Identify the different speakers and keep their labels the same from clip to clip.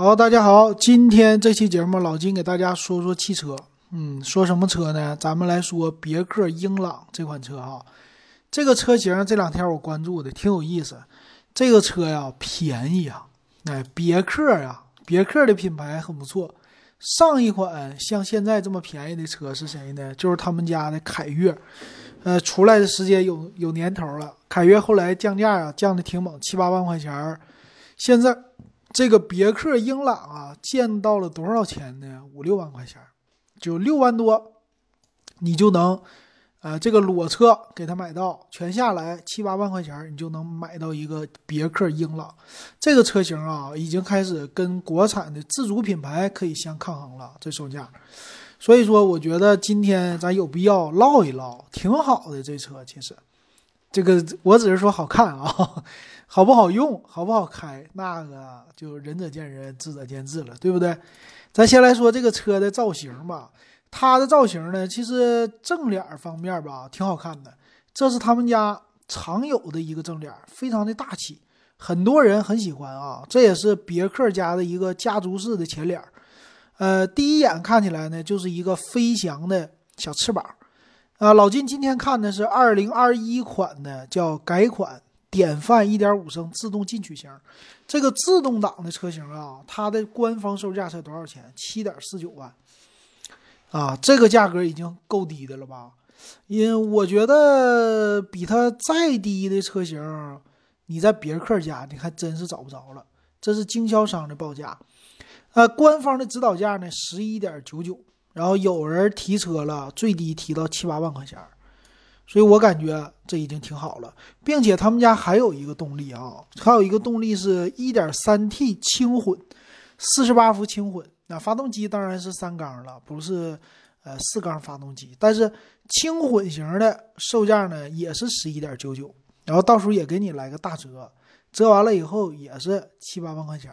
Speaker 1: 好，大家好，今天这期节目老金给大家说说汽车。嗯，说什么车呢？咱们来说别克英朗这款车哈。这个车型这两天我关注的挺有意思。这个车呀便宜啊，哎，别克呀，别克的品牌很不错。上一款像现在这么便宜的车是谁呢？就是他们家的凯越。呃，出来的时间有有年头了。凯越后来降价啊，降的挺猛，七八万块钱。现在这个别克英朗啊，降到了多少钱呢？五六万块钱，就六万多，你就能，呃，这个裸车给他买到，全下来七八万块钱，你就能买到一个别克英朗。这个车型啊，已经开始跟国产的自主品牌可以相抗衡了，这售价。所以说，我觉得今天咱有必要唠一唠，挺好的这车。其实，这个我只是说好看啊，好不好用，好不好开，那个就仁者见仁，智者见智了，对不对？咱先来说这个车的造型吧。它的造型呢，其实正脸方面吧，挺好看的。这是他们家常有的一个正脸，非常的大气，很多人很喜欢啊。这也是别克家的一个家族式的前脸。呃，第一眼看起来呢，就是一个飞翔的小翅膀，啊，老金今天看的是二零二一款的，叫改款典范一点五升自动进取型，这个自动挡的车型啊，它的官方售价才多少钱？七点四九万，啊，这个价格已经够低的了吧？因为我觉得比它再低的车型，你在别克家你还真是找不着了，这是经销商的报价。呃，官方的指导价呢，十一点九九，然后有人提车了，最低提到七八万块钱，所以我感觉这已经挺好了，并且他们家还有一个动力啊，还有一个动力是一点三 T 轻混，四十八伏轻混，那发动机当然是三缸了，不是呃四缸发动机，但是轻混型的售价呢也是十一点九九，然后到时候也给你来个大折，折完了以后也是七八万块钱。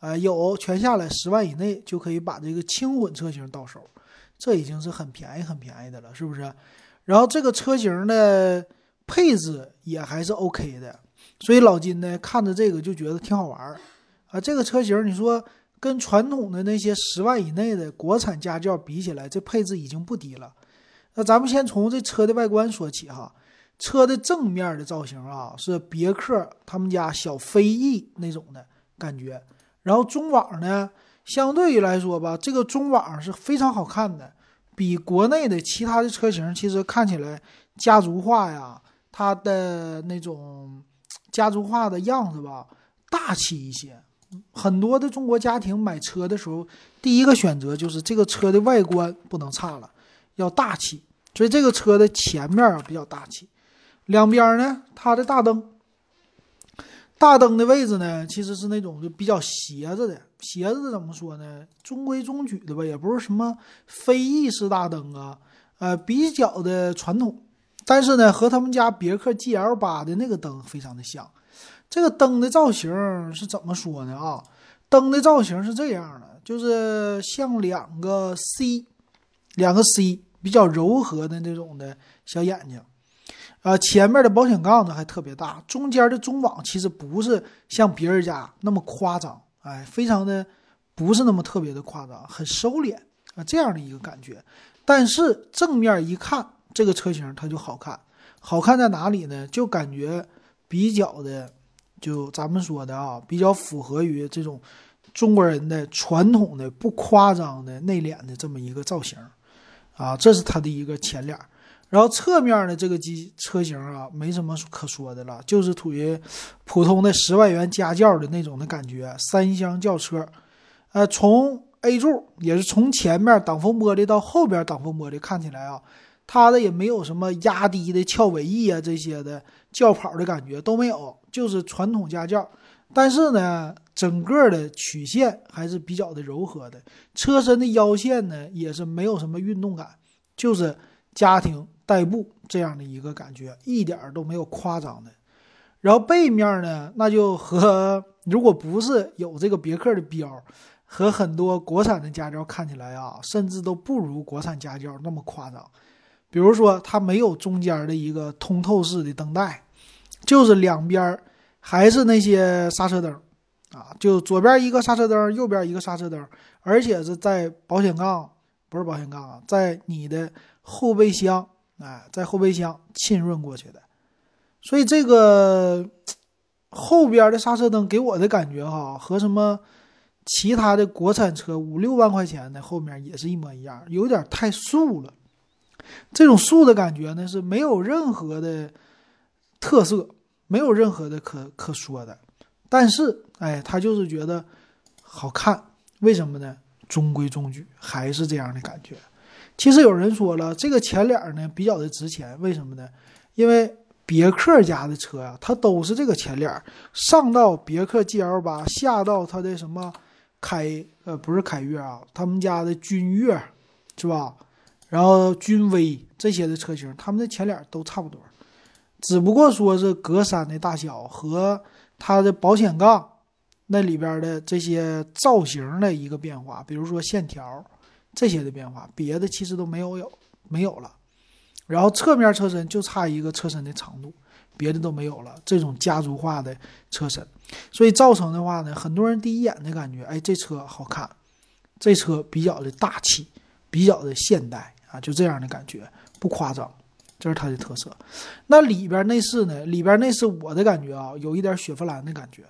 Speaker 1: 呃，有全下来十万以内就可以把这个轻混车型到手，这已经是很便宜很便宜的了，是不是？然后这个车型的配置也还是 OK 的，所以老金呢看着这个就觉得挺好玩儿啊。这个车型你说跟传统的那些十万以内的国产家轿比起来，这配置已经不低了。那咱们先从这车的外观说起哈，车的正面的造型啊是别克他们家小飞翼那种的感觉。然后中网呢，相对于来说吧，这个中网是非常好看的，比国内的其他的车型其实看起来家族化呀，它的那种家族化的样子吧，大气一些。很多的中国家庭买车的时候，第一个选择就是这个车的外观不能差了，要大气。所以这个车的前面啊比较大气，两边呢，它的大灯。大灯的位置呢，其实是那种就比较斜着的，斜着的怎么说呢？中规中矩的吧，也不是什么飞翼式大灯啊，呃，比较的传统。但是呢，和他们家别克 GL 八的那个灯非常的像。这个灯的造型是怎么说呢？啊，灯的造型是这样的，就是像两个 C，两个 C 比较柔和的那种的小眼睛。啊，前面的保险杠呢还特别大，中间的中网其实不是像别人家那么夸张，哎，非常的不是那么特别的夸张，很收敛啊，这样的一个感觉。但是正面一看，这个车型它就好看，好看在哪里呢？就感觉比较的，就咱们说的啊，比较符合于这种中国人的传统的不夸张的内敛的这么一个造型，啊，这是它的一个前脸。然后侧面的这个机车型啊，没什么可说的了，就是属于普通的十万元家轿的那种的感觉，三厢轿车。呃，从 A 柱也是从前面挡风玻璃到后边挡风玻璃，看起来啊，它的也没有什么压低的翘尾翼啊这些的轿跑的感觉都没有，就是传统家轿。但是呢，整个的曲线还是比较的柔和的，车身的腰线呢也是没有什么运动感，就是家庭。代步这样的一个感觉，一点都没有夸张的。然后背面呢，那就和如果不是有这个别克的标，和很多国产的家轿看起来啊，甚至都不如国产家轿那么夸张。比如说，它没有中间的一个通透式的灯带，就是两边还是那些刹车灯，啊，就左边一个刹车灯，右边一个刹车灯，而且是在保险杠，不是保险杠啊，在你的后备箱，哎，在后备箱浸润过去的。所以这个后边的刹车灯给我的感觉哈，和什么其他的国产车五六万块钱的后面也是一模一样，有点太素了。这种素的感觉呢，是没有任何的特色，没有任何的可可说的。但是，哎，他就是觉得好看，为什么呢？中规中矩，还是这样的感觉。其实有人说了，这个前脸呢比较的值钱，为什么呢？因为别克家的车呀，它都是这个前脸，上到别克 GL 八，下到它的什么凯呃不是凯越啊，他们家的君越是吧？然后君威这些的车型，他们的前脸都差不多，只不过说是格栅的大小和它的保险杠那里边的这些造型的一个变化，比如说线条这些的变化，别的其实都没有有没有了。然后侧面车身就差一个车身的长度，别的都没有了。这种家族化的车身，所以造成的话呢，很多人第一眼的感觉，哎，这车好看，这车比较的大气，比较的现代。啊，就这样的感觉，不夸张，这是它的特色。那里边内饰呢？里边内饰我的感觉啊，有一点雪佛兰的感觉。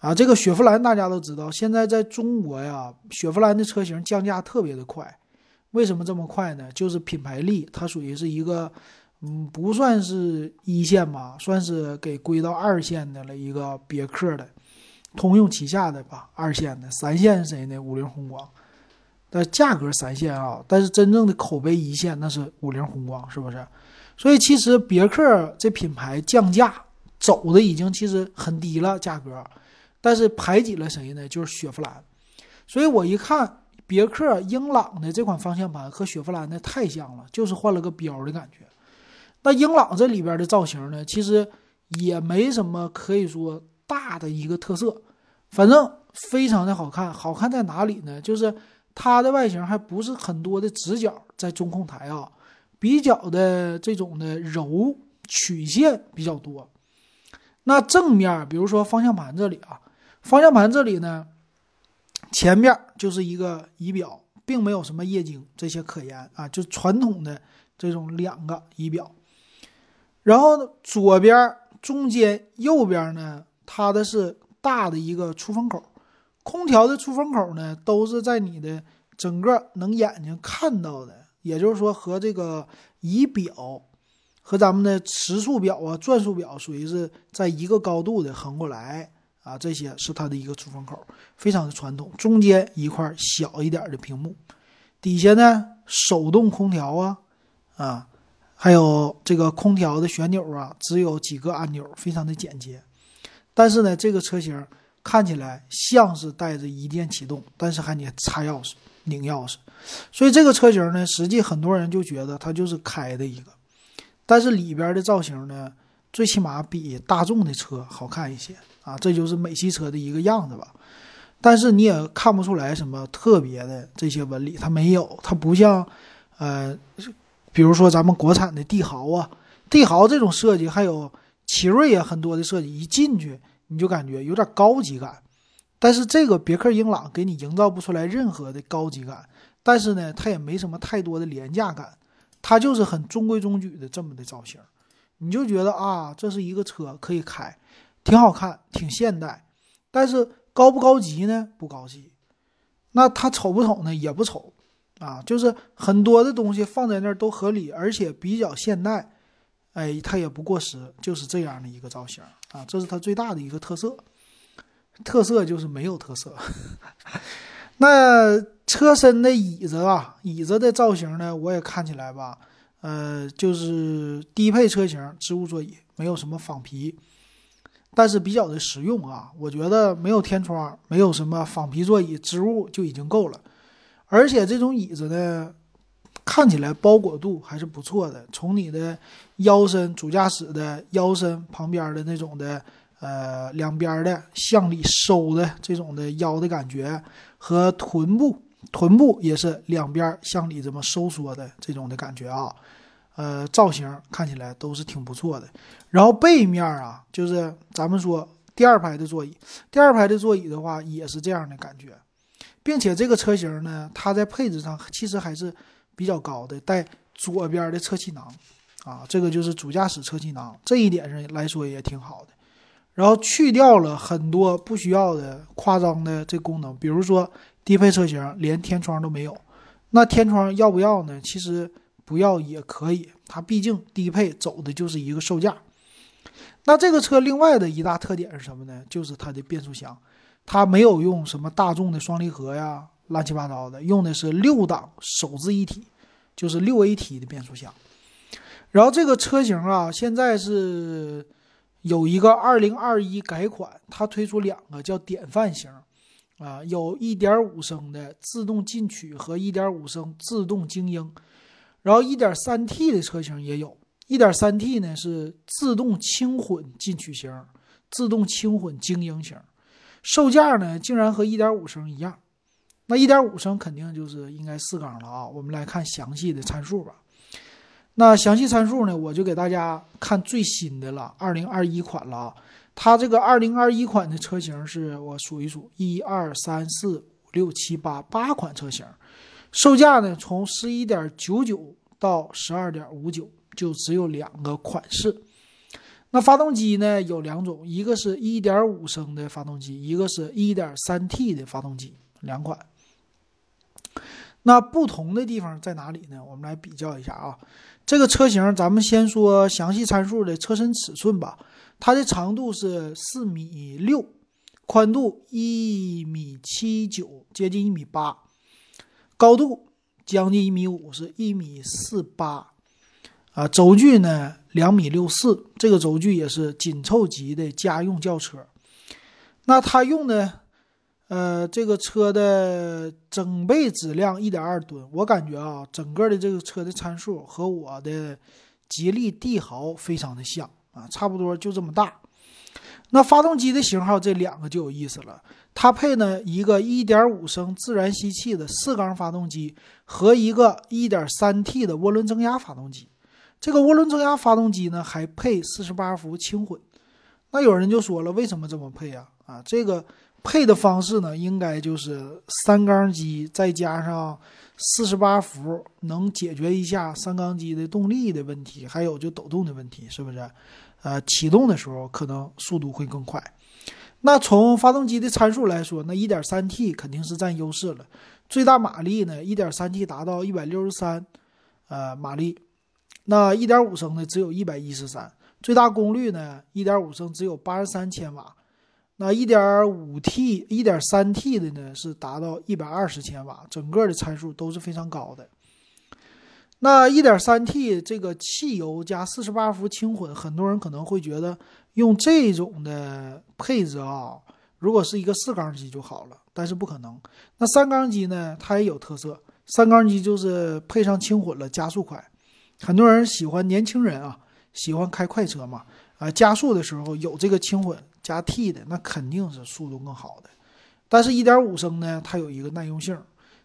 Speaker 1: 啊，这个雪佛兰大家都知道，现在在中国呀，雪佛兰的车型降价特别的快。为什么这么快呢？就是品牌力，它属于是一个，嗯，不算是一线吧，算是给归到二线的了一个别克的，通用旗下的吧，二线的，三线是谁呢？五菱宏光。但价格三线啊，但是真正的口碑一线那是五菱宏光，是不是？所以其实别克这品牌降价走的已经其实很低了价格，但是排挤了谁呢？就是雪佛兰。所以我一看别克英朗的这款方向盘和雪佛兰的太像了，就是换了个标的感觉。那英朗这里边的造型呢，其实也没什么可以说大的一个特色，反正非常的好看。好看在哪里呢？就是。它的外形还不是很多的直角在中控台啊，比较的这种的柔曲线比较多。那正面，比如说方向盘这里啊，方向盘这里呢，前面就是一个仪表，并没有什么液晶这些可言啊，就传统的这种两个仪表。然后左边、中间、右边呢，它的是大的一个出风口。空调的出风口呢，都是在你的整个能眼睛看到的，也就是说和这个仪表和咱们的时速表啊、转速表属于是在一个高度的横过来啊，这些是它的一个出风口，非常的传统。中间一块小一点的屏幕，底下呢手动空调啊啊，还有这个空调的旋钮啊，只有几个按钮，非常的简洁。但是呢，这个车型。看起来像是带着一键启动，但是还得插钥匙、拧钥匙，所以这个车型呢，实际很多人就觉得它就是开的一个，但是里边的造型呢，最起码比大众的车好看一些啊，这就是美系车的一个样子吧。但是你也看不出来什么特别的这些纹理，它没有，它不像，呃，比如说咱们国产的帝豪啊，帝豪这种设计，还有奇瑞啊，很多的设计一进去。你就感觉有点高级感，但是这个别克英朗给你营造不出来任何的高级感，但是呢，它也没什么太多的廉价感，它就是很中规中矩的这么的造型，你就觉得啊，这是一个车可以开，挺好看，挺现代，但是高不高级呢？不高级。那它丑不丑呢？也不丑，啊，就是很多的东西放在那儿都合理，而且比较现代。哎，它也不过时，就是这样的一个造型啊，这是它最大的一个特色。特色就是没有特色。那车身的椅子啊，椅子的造型呢，我也看起来吧，呃，就是低配车型织物座椅，没有什么仿皮，但是比较的实用啊。我觉得没有天窗，没有什么仿皮座椅织物就已经够了。而且这种椅子呢。看起来包裹度还是不错的。从你的腰身，主驾驶的腰身旁边的那种的，呃，两边的向里收的这种的腰的感觉，和臀部，臀部也是两边向里这么收缩的这种的感觉啊，呃，造型看起来都是挺不错的。然后背面啊，就是咱们说第二排的座椅，第二排的座椅的话也是这样的感觉，并且这个车型呢，它在配置上其实还是比较高的，带左边的侧气囊，啊，这个就是主驾驶侧气囊，这一点上来说也挺好的。然后去掉了很多不需要的夸张的这功能，比如说低配车型连天窗都没有，那天窗要不要呢？其实不要也可以，它毕竟低配走的就是一个售价。那这个车另外的一大特点是什么呢？就是它的变速箱，它没有用什么大众的双离合呀，乱七八糟的，用的是六档手自一体，就是六 AT 的变速箱。然后这个车型啊，现在是有一个二零二一改款，它推出两个叫典范型，啊，有一点五升的自动进取和一点五升自动精英，然后一点三 T 的车型也有。一点三 T 呢是自动轻混进取型，自动轻混精英型，售价呢竟然和一点五升一样。那一点五升肯定就是应该四缸了啊。我们来看详细的参数吧。那详细参数呢，我就给大家看最新的了，二零二一款了啊。它这个二零二一款的车型是我数一数，一二三四五六七八八款车型，售价呢从十一点九九到十二点五九。就只有两个款式，那发动机呢有两种，一个是一点五升的发动机，一个是一点三 T 的发动机，两款。那不同的地方在哪里呢？我们来比较一下啊。这个车型，咱们先说详细参数的车身尺寸吧。它的长度是四米六，宽度一米七九，接近一米八，高度将近一米五，是一米四八。啊，轴距呢两米六四，这个轴距也是紧凑级的家用轿车。那它用的，呃，这个车的整备质量一点二吨，我感觉啊，整个的这个车的参数和我的吉利帝豪非常的像啊，差不多就这么大。那发动机的型号这两个就有意思了，它配呢一个一点五升自然吸气的四缸发动机和一个一点三 T 的涡轮增压发动机。这个涡轮增压发动机呢，还配四十八伏轻混。那有人就说了，为什么这么配啊？啊，这个配的方式呢，应该就是三缸机再加上四十八伏，能解决一下三缸机的动力的问题，还有就抖动的问题，是不是？呃，启动的时候可能速度会更快。那从发动机的参数来说，那一点三 T 肯定是占优势了。最大马力呢，一点三 T 达到一百六十三，呃，马力。那一点五升的只有一百一十三，最大功率呢？一点五升只有八十三千瓦，那一点五 T、一点三 T 的呢是达到一百二十千瓦，整个的参数都是非常高的。那一点三 T 这个汽油加四十八伏轻混，很多人可能会觉得用这种的配置啊，如果是一个四缸机就好了，但是不可能。那三缸机呢，它也有特色，三缸机就是配上轻混了，加速快。很多人喜欢年轻人啊，喜欢开快车嘛，啊，加速的时候有这个轻混加 T 的，那肯定是速度更好的。但是1.5升呢，它有一个耐用性，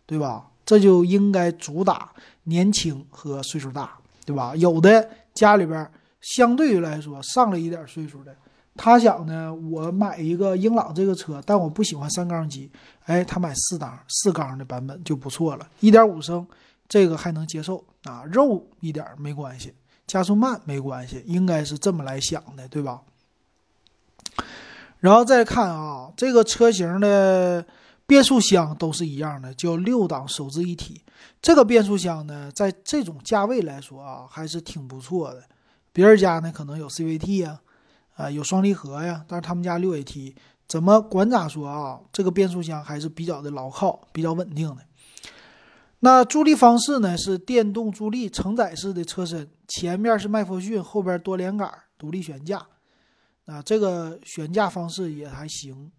Speaker 1: 对吧？这就应该主打年轻和岁数大，对吧？有的家里边相对于来说上了一点岁数的，他想呢，我买一个英朗这个车，但我不喜欢三缸机，哎，他买四档四缸的版本就不错了一点五升。这个还能接受啊，肉一点没关系，加速慢没关系，应该是这么来想的，对吧？然后再看啊，这个车型的变速箱都是一样的，叫六档手自一体。这个变速箱呢，在这种价位来说啊，还是挺不错的。别人家呢可能有 CVT 呀，啊有双离合呀，但是他们家六 AT，怎么管咋说啊，这个变速箱还是比较的牢靠，比较稳定的。那助力方式呢？是电动助力承载式的车身，前面是麦弗逊，后边多连杆独立悬架。啊，这个悬架方式也还行。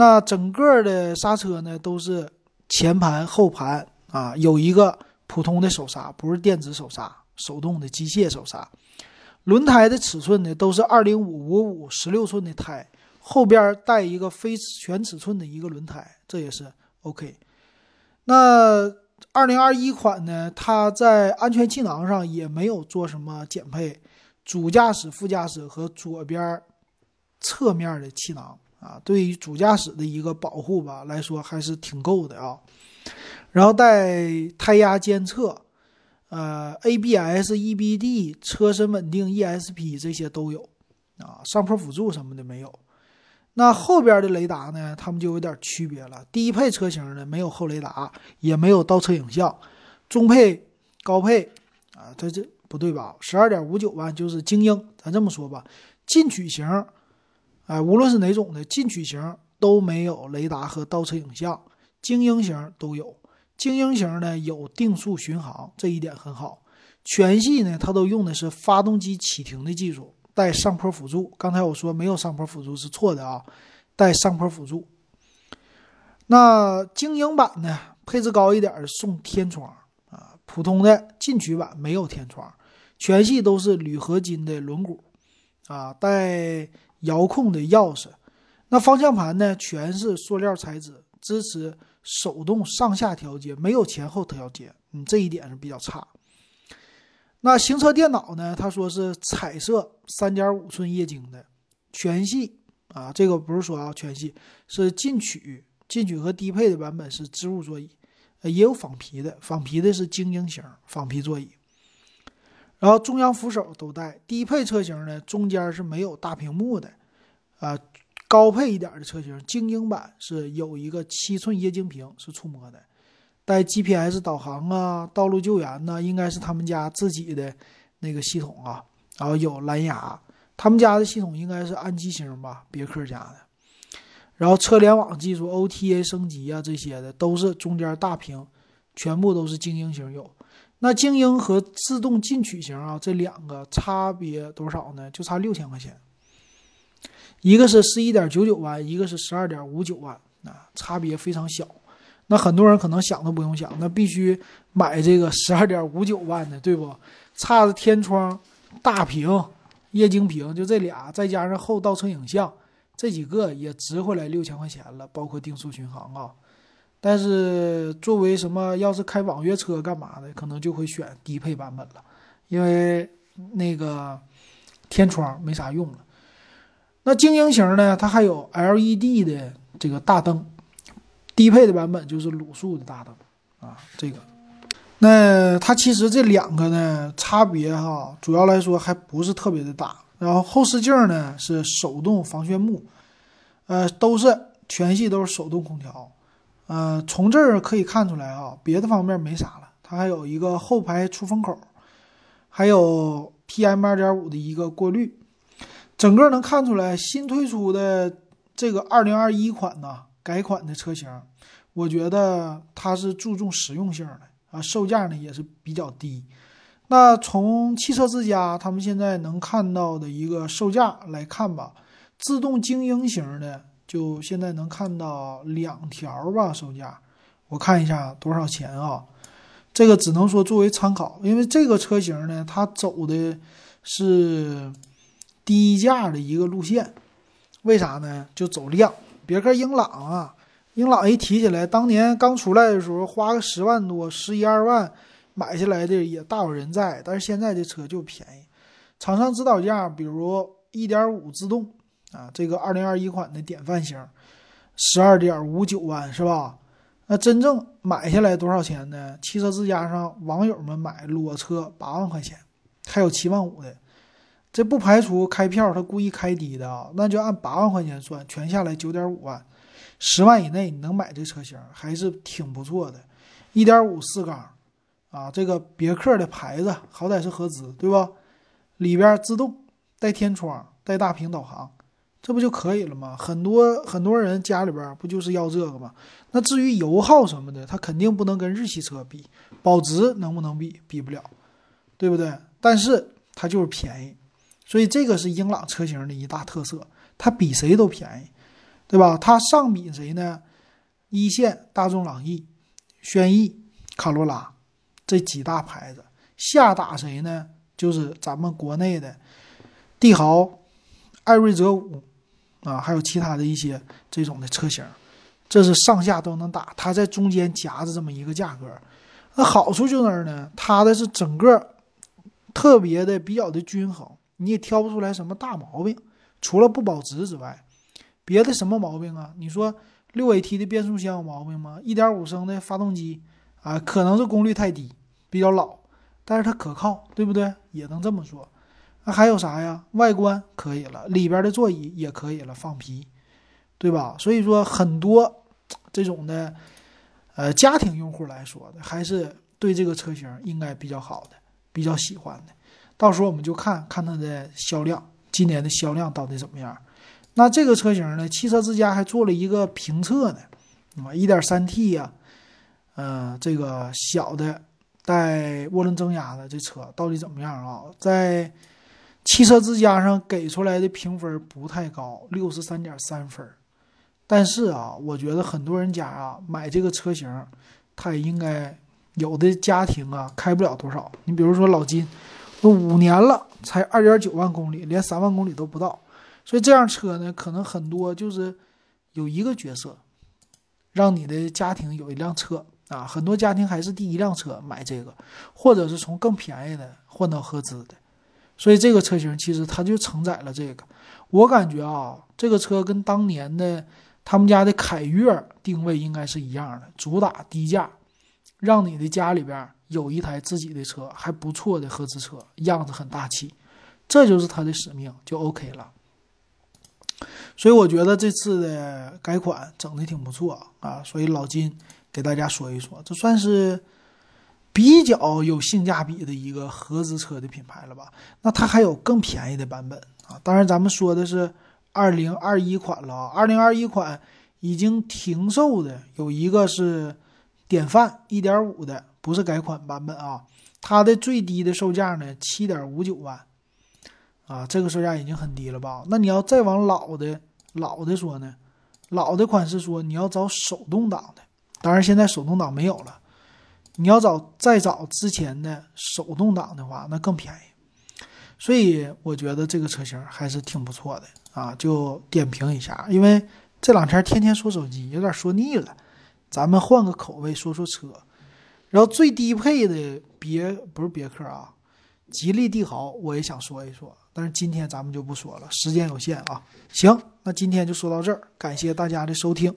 Speaker 1: 那整个的刹车呢，都是前盘后盘啊，有一个普通的手刹，不是电子手刹，手动的机械手刹。轮胎的尺寸呢，都是二零五五五十六寸的胎，后边带一个非全尺寸的一个轮胎，这也是 OK。那。二零二一款呢，它在安全气囊上也没有做什么减配，主驾驶、副驾驶和左边侧面的气囊啊，对于主驾驶的一个保护吧来说还是挺够的啊。然后带胎压监测，呃，ABS、EBD、车身稳定、ESP 这些都有啊，上坡辅助什么的没有。那后边的雷达呢？它们就有点区别了。低配车型呢没有后雷达，也没有倒车影像。中配、高配啊，它这不对吧？十二点五九万就是精英，咱这么说吧，进取型，哎，无论是哪种的进取型都没有雷达和倒车影像，精英型都有。精英型呢有定速巡航，这一点很好。全系呢它都用的是发动机启停的技术。带上坡辅助，刚才我说没有上坡辅助是错的啊，带上坡辅助。那精英版呢，配置高一点送天窗啊，普通的进取版没有天窗，全系都是铝合金的轮毂啊，带遥控的钥匙。那方向盘呢，全是塑料材质，支持手动上下调节，没有前后调节，嗯，这一点是比较差。那行车电脑呢？他说是彩色三点五寸液晶的全系啊，这个不是说啊全系是进取，进取和低配的版本是织物座椅，呃也有仿皮的，仿皮的是精英型仿皮座椅，然后中央扶手都带。低配车型呢，中间是没有大屏幕的，啊，高配一点的车型精英版是有一个七寸液晶屏是触摸的。带 GPS 导航啊，道路救援呢，应该是他们家自己的那个系统啊。然后有蓝牙，他们家的系统应该是安吉星吧，别克家的。然后车联网技术、OTA 升级啊，这些的都是中间大屏，全部都是精英型有。那精英和自动进取型啊，这两个差别多少呢？就差六千块钱，一个是十一点九九万，一个是十二点五九万，啊，差别非常小。那很多人可能想都不用想，那必须买这个十二点五九万的，对不？差的天窗、大屏、液晶屏，就这俩，再加上后倒车影像，这几个也值回来六千块钱了，包括定速巡航啊。但是作为什么，要是开网约车干嘛的，可能就会选低配版本了，因为那个天窗没啥用了。那精英型呢，它还有 LED 的这个大灯。低配的版本就是卤素的大灯啊，这个，那它其实这两个呢差别哈，主要来说还不是特别的大。然后后视镜呢是手动防眩目，呃，都是全系都是手动空调，呃，从这儿可以看出来啊，别的方面没啥了。它还有一个后排出风口，还有 PM 二点五的一个过滤，整个能看出来新推出的这个二零二一款呢。改款的车型，我觉得它是注重实用性的啊，售价呢也是比较低。那从汽车之家他们现在能看到的一个售价来看吧，自动精英型的就现在能看到两条吧，售价我看一下多少钱啊？这个只能说作为参考，因为这个车型呢，它走的是低价的一个路线，为啥呢？就走量。别克英朗啊，英朗一提起来，当年刚出来的时候，花个十万多、十一二万买下来的也大有人在。但是现在这车就便宜，厂商指导价，比如一点五自动啊，这个二零二一款的典范型，十二点五九万是吧？那真正买下来多少钱呢？汽车之家上网友们买裸车八万块钱，还有七万五的。这不排除开票，他故意开低的啊，那就按八万块钱算，全下来九点五万，十万以内你能买这车型还是挺不错的。一点五四缸，啊，这个别克的牌子好歹是合资，对吧？里边自动带天窗、带大屏导航，这不就可以了吗？很多很多人家里边不就是要这个吗？那至于油耗什么的，它肯定不能跟日系车比，保值能不能比？比不了，对不对？但是它就是便宜。所以这个是英朗车型的一大特色，它比谁都便宜，对吧？它上比谁呢？一线大众朗逸、轩逸、卡罗拉这几大牌子，下打谁呢？就是咱们国内的帝豪、艾瑞泽五啊，还有其他的一些这种的车型，这是上下都能打，它在中间夹着这么一个价格。那好处就在哪儿呢？它的是整个特别的比较的均衡。你也挑不出来什么大毛病，除了不保值之外，别的什么毛病啊？你说六 AT 的变速箱有毛病吗？一点五升的发动机啊，可能是功率太低，比较老，但是它可靠，对不对？也能这么说。还有啥呀？外观可以了，里边的座椅也可以了，放皮，对吧？所以说很多这种的，呃，家庭用户来说的，还是对这个车型应该比较好的，比较喜欢的。到时候我们就看看它的销量，今年的销量到底怎么样？那这个车型呢？汽车之家还做了一个评测呢，啊，1.3T 呀，呃，这个小的带涡轮增压的这车到底怎么样啊？在汽车之家上给出来的评分不太高，六十三点三分。但是啊，我觉得很多人家啊买这个车型，他也应该有的家庭啊开不了多少。你比如说老金，都五年了才二点九万公里，连三万公里都不到。所以这样车呢，可能很多就是有一个角色，让你的家庭有一辆车啊。很多家庭还是第一辆车买这个，或者是从更便宜的换到合资的。所以这个车型其实它就承载了这个，我感觉啊，这个车跟当年的他们家的凯越定位应该是一样的，主打低价，让你的家里边有一台自己的车，还不错的合资车，样子很大气，这就是它的使命，就 OK 了。所以我觉得这次的改款整的挺不错啊，所以老金给大家说一说，这算是。比较有性价比的一个合资车的品牌了吧？那它还有更便宜的版本啊！当然，咱们说的是二零二一款了啊。二零二一款已经停售的有一个是典范一点五的，不是改款版本啊。它的最低的售价呢，七点五九万啊，这个售价已经很低了吧？那你要再往老的老的说呢，老的款式说你要找手动挡的，当然现在手动挡没有了。你要找再找之前的手动挡的话，那更便宜，所以我觉得这个车型还是挺不错的啊，就点评一下。因为这两天天天说手机，有点说腻了，咱们换个口味说说车。然后最低配的别不是别克啊，吉利帝豪我也想说一说，但是今天咱们就不说了，时间有限啊。行，那今天就说到这儿，感谢大家的收听。